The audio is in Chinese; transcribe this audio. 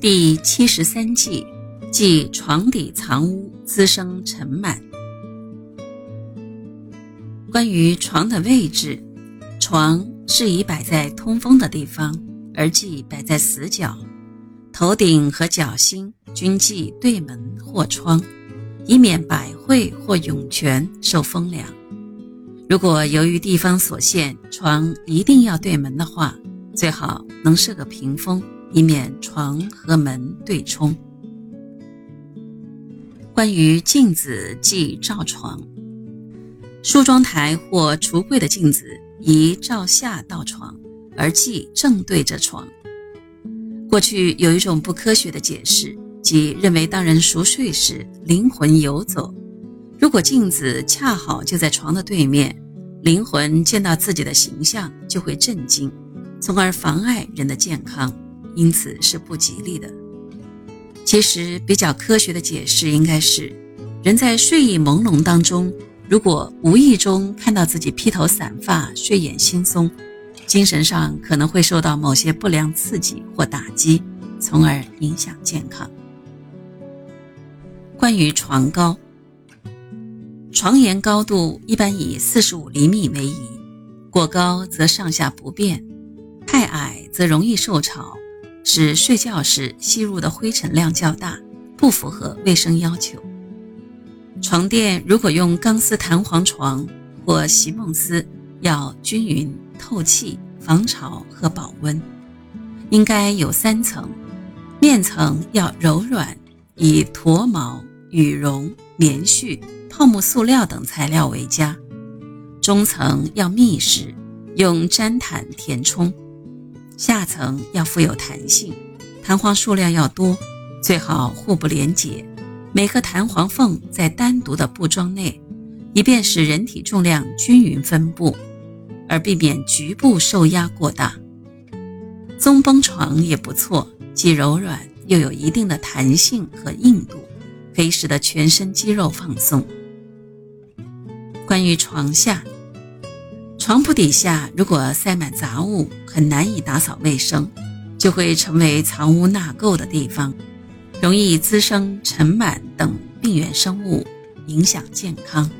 第七十三计，即床底藏污，滋生尘螨。关于床的位置，床适宜摆在通风的地方，而忌摆在死角。头顶和脚心均忌对门或窗，以免百会或涌泉受风凉。如果由于地方所限，床一定要对门的话，最好能设个屏风。以免床和门对冲。关于镜子忌照床，梳妆台或橱柜的镜子宜照下到床，而忌正对着床。过去有一种不科学的解释，即认为当人熟睡时，灵魂游走，如果镜子恰好就在床的对面，灵魂见到自己的形象就会震惊，从而妨碍人的健康。因此是不吉利的。其实比较科学的解释应该是，人在睡意朦胧当中，如果无意中看到自己披头散发、睡眼惺忪，精神上可能会受到某些不良刺激或打击，从而影响健康。关于床高，床沿高度一般以四十五厘米为宜，过高则上下不便，太矮则容易受潮。使睡觉时吸入的灰尘量较大，不符合卫生要求。床垫如果用钢丝弹簧床或席梦思，要均匀、透气、防潮和保温。应该有三层，面层要柔软，以驼毛、羽绒、棉絮、泡沫塑料等材料为佳。中层要密实，用毡毯填充。下层要富有弹性，弹簧数量要多，最好互不连接，每个弹簧缝在单独的布桩内，以便使人体重量均匀分布，而避免局部受压过大。棕绷床也不错，既柔软又有一定的弹性和硬度，可以使得全身肌肉放松。关于床下。床铺底下如果塞满杂物，很难以打扫卫生，就会成为藏污纳垢的地方，容易滋生尘螨等病原生物，影响健康。